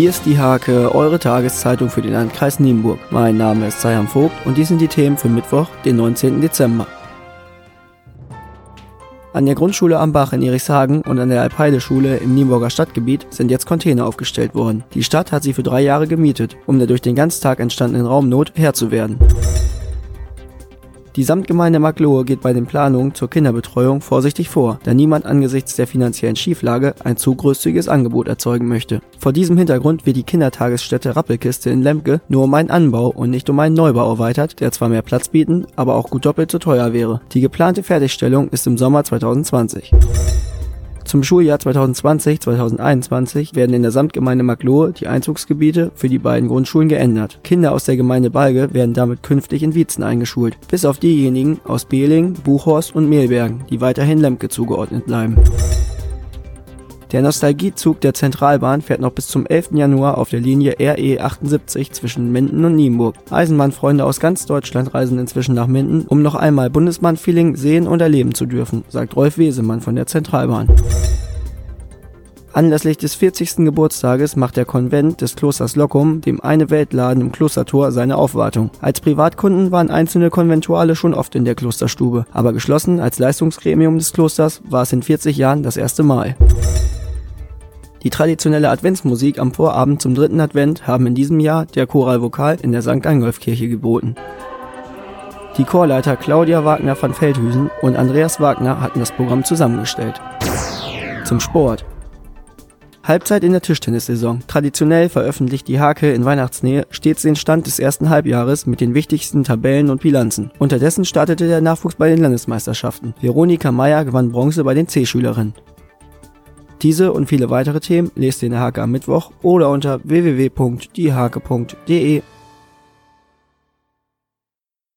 Hier ist die Hake, eure Tageszeitung für den Landkreis Nienburg. Mein Name ist Sayam Vogt und dies sind die Themen für Mittwoch, den 19. Dezember. An der Grundschule am Bach in Erichshagen und an der Alpeide-Schule im Nienburger Stadtgebiet sind jetzt Container aufgestellt worden. Die Stadt hat sie für drei Jahre gemietet, um der durch den Ganztag entstandenen Raumnot Herr zu werden. Die Samtgemeinde Maglohe geht bei den Planungen zur Kinderbetreuung vorsichtig vor, da niemand angesichts der finanziellen Schieflage ein zu großzügiges Angebot erzeugen möchte. Vor diesem Hintergrund wird die Kindertagesstätte Rappelkiste in Lemke nur um einen Anbau und nicht um einen Neubau erweitert, der zwar mehr Platz bieten, aber auch gut doppelt so teuer wäre. Die geplante Fertigstellung ist im Sommer 2020. Zum Schuljahr 2020-2021 werden in der Samtgemeinde Maglohe die Einzugsgebiete für die beiden Grundschulen geändert. Kinder aus der Gemeinde Balge werden damit künftig in Wietzen eingeschult, bis auf diejenigen aus Behling, Buchhorst und Mehlbergen, die weiterhin Lemke zugeordnet bleiben. Der Nostalgiezug der Zentralbahn fährt noch bis zum 11. Januar auf der Linie RE 78 zwischen Minden und Nienburg. Eisenbahnfreunde aus ganz Deutschland reisen inzwischen nach Minden, um noch einmal Bundesbahn-Feeling sehen und erleben zu dürfen, sagt Rolf Wesemann von der Zentralbahn. Anlässlich des 40. Geburtstages macht der Konvent des Klosters Lockum dem Eine Weltladen im Klostertor seine Aufwartung. Als Privatkunden waren einzelne Konventuale schon oft in der Klosterstube, aber geschlossen als Leistungsgremium des Klosters war es in 40 Jahren das erste Mal. Die traditionelle Adventsmusik am Vorabend zum dritten Advent haben in diesem Jahr der Choral Vokal in der St. Angolf-Kirche geboten. Die Chorleiter Claudia Wagner van Feldhüsen und Andreas Wagner hatten das Programm zusammengestellt. Zum Sport. Halbzeit in der Tischtennissaison. Traditionell veröffentlicht die Hake in Weihnachtsnähe stets den Stand des ersten Halbjahres mit den wichtigsten Tabellen und Bilanzen. Unterdessen startete der Nachwuchs bei den Landesmeisterschaften. Veronika Meyer gewann Bronze bei den C-Schülerinnen. Diese und viele weitere Themen lest ihr in der Hake am Mittwoch oder unter www.diehake.de.